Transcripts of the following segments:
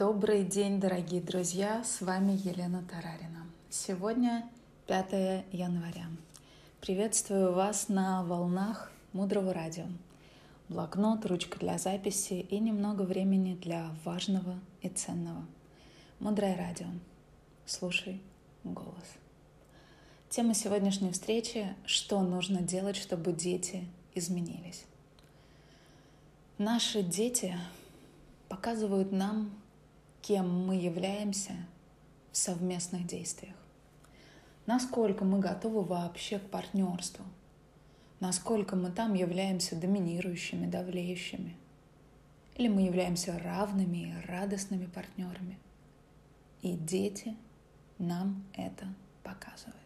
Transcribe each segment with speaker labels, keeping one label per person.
Speaker 1: Добрый день, дорогие друзья! С вами Елена Тарарина. Сегодня 5 января. Приветствую вас на волнах Мудрого радио. Блокнот, ручка для записи и немного времени для важного и ценного. Мудрое радио. Слушай голос. Тема сегодняшней встречи – что нужно делать, чтобы дети изменились. Наши дети показывают нам, кем мы являемся в совместных действиях. Насколько мы готовы вообще к партнерству. Насколько мы там являемся доминирующими, давлеющими. Или мы являемся равными и радостными партнерами. И дети нам это показывают.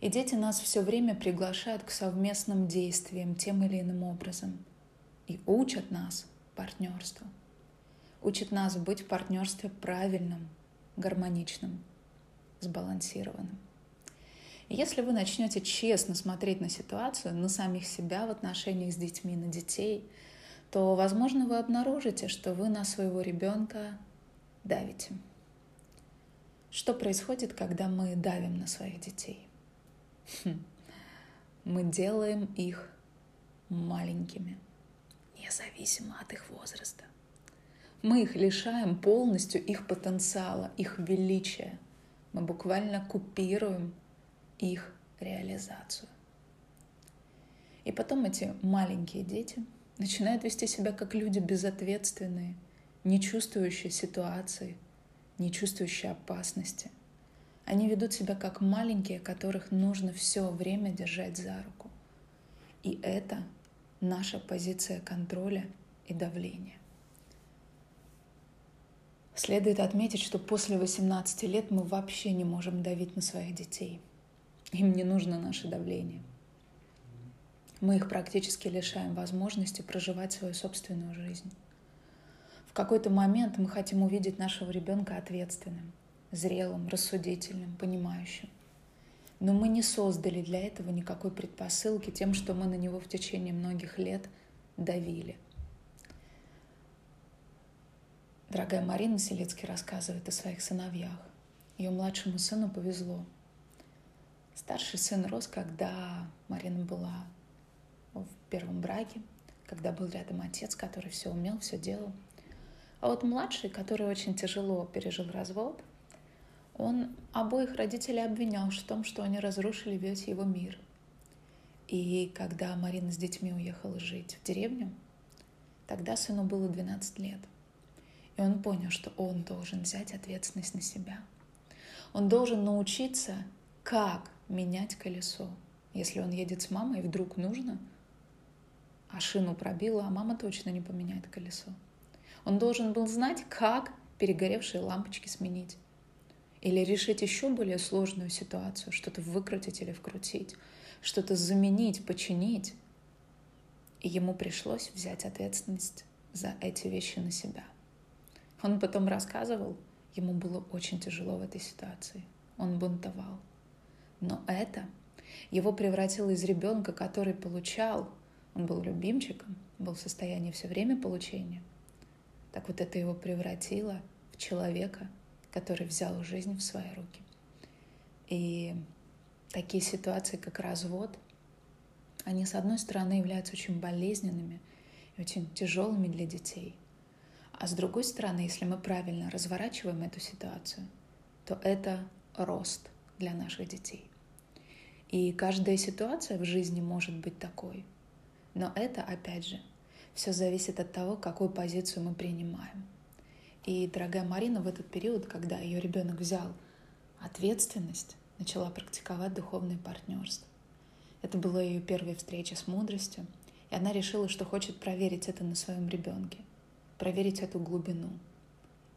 Speaker 1: И дети нас все время приглашают к совместным действиям тем или иным образом и учат нас партнерству учит нас быть в партнерстве правильным, гармоничным, сбалансированным. И если вы начнете честно смотреть на ситуацию, на самих себя в отношениях с детьми, на детей, то, возможно, вы обнаружите, что вы на своего ребенка давите. Что происходит, когда мы давим на своих детей? Хм. Мы делаем их маленькими, независимо от их возраста. Мы их лишаем полностью их потенциала, их величия. Мы буквально купируем их реализацию. И потом эти маленькие дети начинают вести себя как люди безответственные, не чувствующие ситуации, не чувствующие опасности. Они ведут себя как маленькие, которых нужно все время держать за руку. И это наша позиция контроля и давления. Следует отметить, что после 18 лет мы вообще не можем давить на своих детей. Им не нужно наше давление. Мы их практически лишаем возможности проживать свою собственную жизнь. В какой-то момент мы хотим увидеть нашего ребенка ответственным, зрелым, рассудительным, понимающим. Но мы не создали для этого никакой предпосылки тем, что мы на него в течение многих лет давили – Дорогая Марина Селецкий рассказывает о своих сыновьях. Ее младшему сыну повезло. Старший сын рос, когда Марина была в первом браке, когда был рядом отец, который все умел, все делал. А вот младший, который очень тяжело пережил развод, он обоих родителей обвинял в том, что они разрушили весь его мир. И когда Марина с детьми уехала жить в деревню, тогда сыну было 12 лет – и он понял, что он должен взять ответственность на себя. Он должен научиться, как менять колесо. Если он едет с мамой, вдруг нужно, а шину пробило, а мама точно не поменяет колесо. Он должен был знать, как перегоревшие лампочки сменить. Или решить еще более сложную ситуацию, что-то выкрутить или вкрутить, что-то заменить, починить. И ему пришлось взять ответственность за эти вещи на себя. Он потом рассказывал, ему было очень тяжело в этой ситуации. Он бунтовал. Но это его превратило из ребенка, который получал, он был любимчиком, был в состоянии все время получения. Так вот это его превратило в человека, который взял жизнь в свои руки. И такие ситуации, как развод, они, с одной стороны, являются очень болезненными и очень тяжелыми для детей – а с другой стороны, если мы правильно разворачиваем эту ситуацию, то это рост для наших детей. И каждая ситуация в жизни может быть такой. Но это, опять же, все зависит от того, какую позицию мы принимаем. И дорогая Марина в этот период, когда ее ребенок взял ответственность, начала практиковать духовное партнерство. Это была ее первая встреча с мудростью, и она решила, что хочет проверить это на своем ребенке – проверить эту глубину.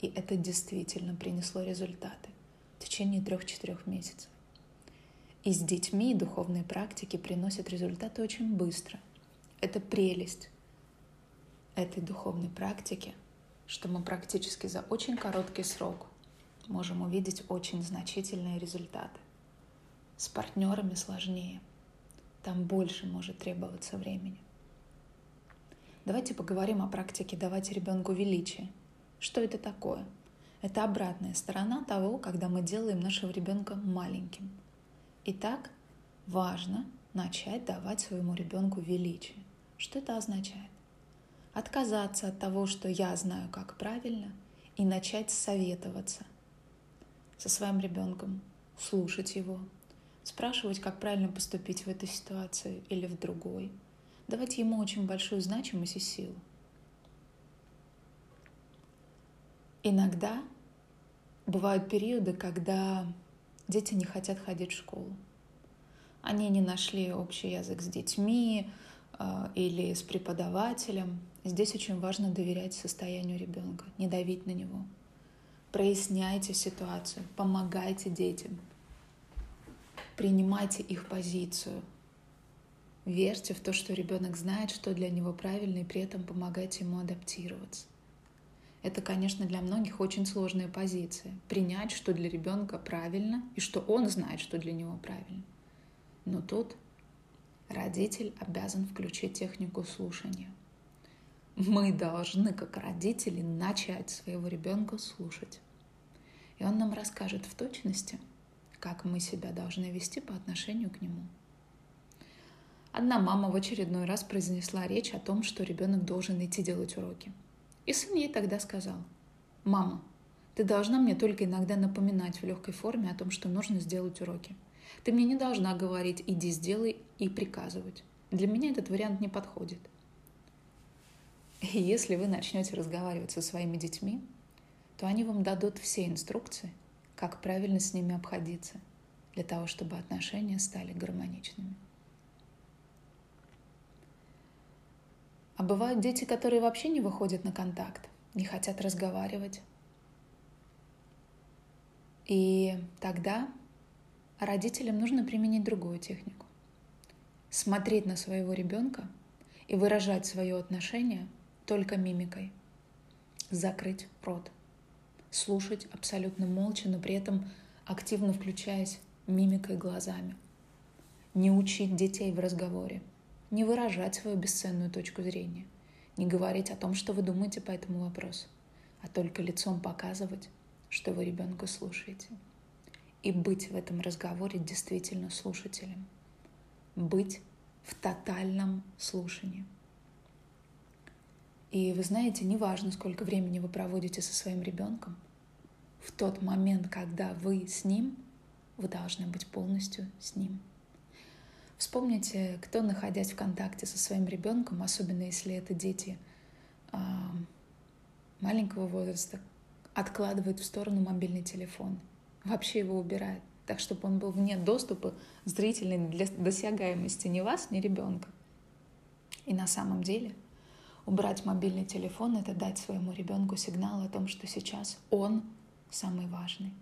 Speaker 1: И это действительно принесло результаты в течение трех-четырех месяцев. И с детьми духовные практики приносят результаты очень быстро. Это прелесть этой духовной практики, что мы практически за очень короткий срок можем увидеть очень значительные результаты. С партнерами сложнее. Там больше может требоваться времени. Давайте поговорим о практике давать ребенку величие Что это такое? Это обратная сторона того, когда мы делаем нашего ребенка маленьким. Итак, важно начать давать своему ребенку величие. Что это означает? Отказаться от того, что я знаю, как правильно, и начать советоваться со своим ребенком, слушать его, спрашивать, как правильно поступить в этой ситуации или в другой, давать ему очень большую значимость и силу. Иногда бывают периоды, когда дети не хотят ходить в школу. Они не нашли общий язык с детьми э, или с преподавателем. Здесь очень важно доверять состоянию ребенка, не давить на него. Проясняйте ситуацию, помогайте детям, принимайте их позицию, верьте в то, что ребенок знает, что для него правильно, и при этом помогайте ему адаптироваться. Это, конечно, для многих очень сложная позиция. Принять, что для ребенка правильно, и что он знает, что для него правильно. Но тут родитель обязан включить технику слушания. Мы должны, как родители, начать своего ребенка слушать. И он нам расскажет в точности, как мы себя должны вести по отношению к нему. Одна мама в очередной раз произнесла речь о том, что ребенок должен идти делать уроки – и сын ей тогда сказал, «Мама, ты должна мне только иногда напоминать в легкой форме о том, что нужно сделать уроки. Ты мне не должна говорить «иди сделай» и приказывать. Для меня этот вариант не подходит». И если вы начнете разговаривать со своими детьми, то они вам дадут все инструкции, как правильно с ними обходиться, для того, чтобы отношения стали гармоничными. А бывают дети, которые вообще не выходят на контакт, не хотят разговаривать. И тогда родителям нужно применить другую технику. Смотреть на своего ребенка и выражать свое отношение только мимикой. Закрыть рот. Слушать абсолютно молча, но при этом активно включаясь мимикой глазами. Не учить детей в разговоре – не выражать свою бесценную точку зрения, не говорить о том, что вы думаете по этому вопросу, а только лицом показывать, что вы ребенка слушаете. И быть в этом разговоре действительно слушателем. Быть в тотальном слушании. И вы знаете, неважно, сколько времени вы проводите со своим ребенком, в тот момент, когда вы с ним, вы должны быть полностью с ним. Вспомните, кто, находясь в контакте со своим ребенком, особенно если это дети а, маленького возраста, откладывает в сторону мобильный телефон, вообще его убирает, так чтобы он был вне доступа зрительной для досягаемости ни вас, ни ребенка. И на самом деле убрать мобильный телефон — это дать своему ребенку сигнал о том, что сейчас он самый важный.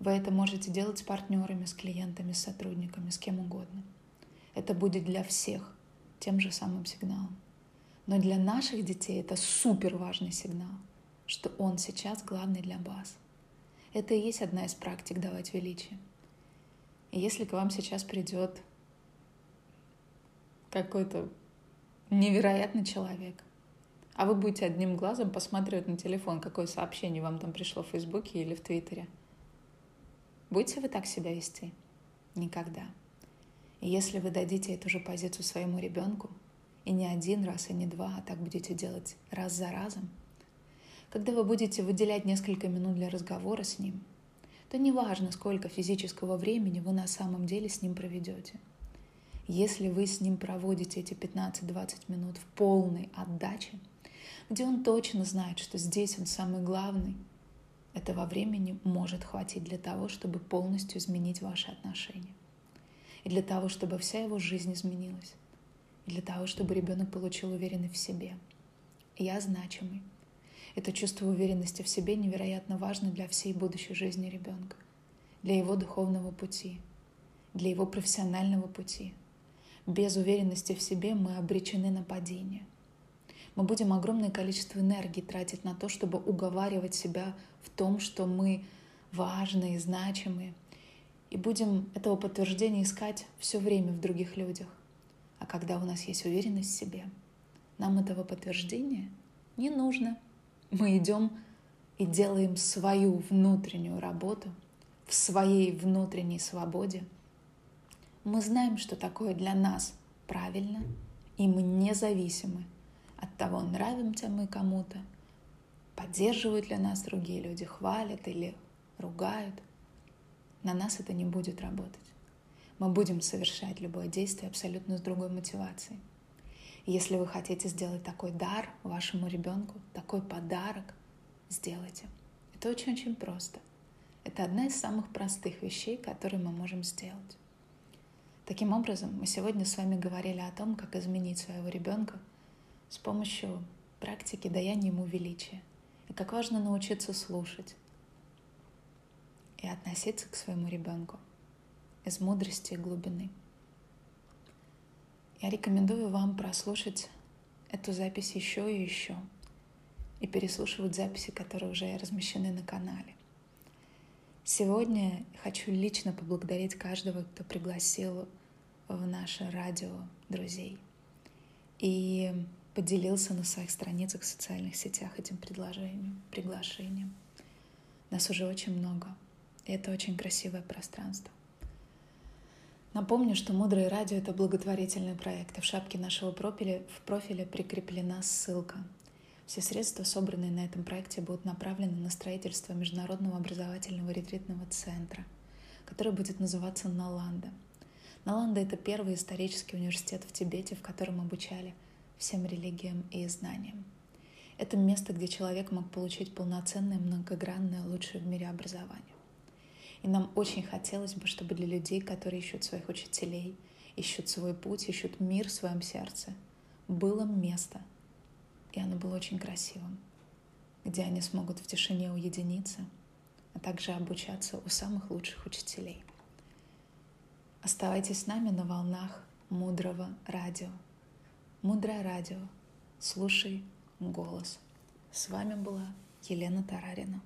Speaker 1: Вы это можете делать с партнерами, с клиентами, с сотрудниками, с кем угодно — это будет для всех тем же самым сигналом. Но для наших детей это супер важный сигнал, что он сейчас главный для вас. Это и есть одна из практик давать величие. И если к вам сейчас придет какой-то невероятный человек, а вы будете одним глазом посматривать на телефон, какое сообщение вам там пришло в Фейсбуке или в Твиттере, будете вы так себя вести? Никогда. И если вы дадите эту же позицию своему ребенку, и не один раз, и не два, а так будете делать раз за разом, когда вы будете выделять несколько минут для разговора с ним, то неважно, сколько физического времени вы на самом деле с ним проведете. Если вы с ним проводите эти 15-20 минут в полной отдаче, где он точно знает, что здесь он самый главный, этого времени может хватить для того, чтобы полностью изменить ваши отношения и для того, чтобы вся его жизнь изменилась, и для того, чтобы ребенок получил уверенность в себе. Я значимый. Это чувство уверенности в себе невероятно важно для всей будущей жизни ребенка, для его духовного пути, для его профессионального пути. Без уверенности в себе мы обречены на падение. Мы будем огромное количество энергии тратить на то, чтобы уговаривать себя в том, что мы важные, значимые, и будем этого подтверждения искать все время в других людях. А когда у нас есть уверенность в себе, нам этого подтверждения не нужно. Мы идем и делаем свою внутреннюю работу в своей внутренней свободе, мы знаем, что такое для нас правильно, и мы независимы от того, нравимся мы кому-то, поддерживают ли нас другие люди, хвалят или ругают. На нас это не будет работать. Мы будем совершать любое действие абсолютно с другой мотивацией. если вы хотите сделать такой дар вашему ребенку, такой подарок, сделайте. Это очень-очень просто. Это одна из самых простых вещей, которые мы можем сделать. Таким образом, мы сегодня с вами говорили о том, как изменить своего ребенка с помощью практики даяния ему величия. И как важно научиться слушать и относиться к своему ребенку из мудрости и глубины. Я рекомендую вам прослушать эту запись еще и еще и переслушивать записи, которые уже размещены на канале. Сегодня хочу лично поблагодарить каждого, кто пригласил в наше радио друзей и поделился на своих страницах в социальных сетях этим предложением, приглашением. Нас уже очень много, это очень красивое пространство. Напомню, что «Мудрое радио» — это благотворительный проект, и в шапке нашего профиля, в профиле прикреплена ссылка все средства, собранные на этом проекте, будут направлены на строительство Международного образовательного ретритного центра, который будет называться Наланда. Наланда — это первый исторический университет в Тибете, в котором обучали всем религиям и знаниям. Это место, где человек мог получить полноценное, многогранное, лучшее в мире образование. И нам очень хотелось бы, чтобы для людей, которые ищут своих учителей, ищут свой путь, ищут мир в своем сердце, было место — и оно было очень красивым, где они смогут в тишине уединиться, а также обучаться у самых лучших учителей. Оставайтесь с нами на волнах мудрого радио. Мудрое радио. Слушай голос. С вами была Елена Тарарина.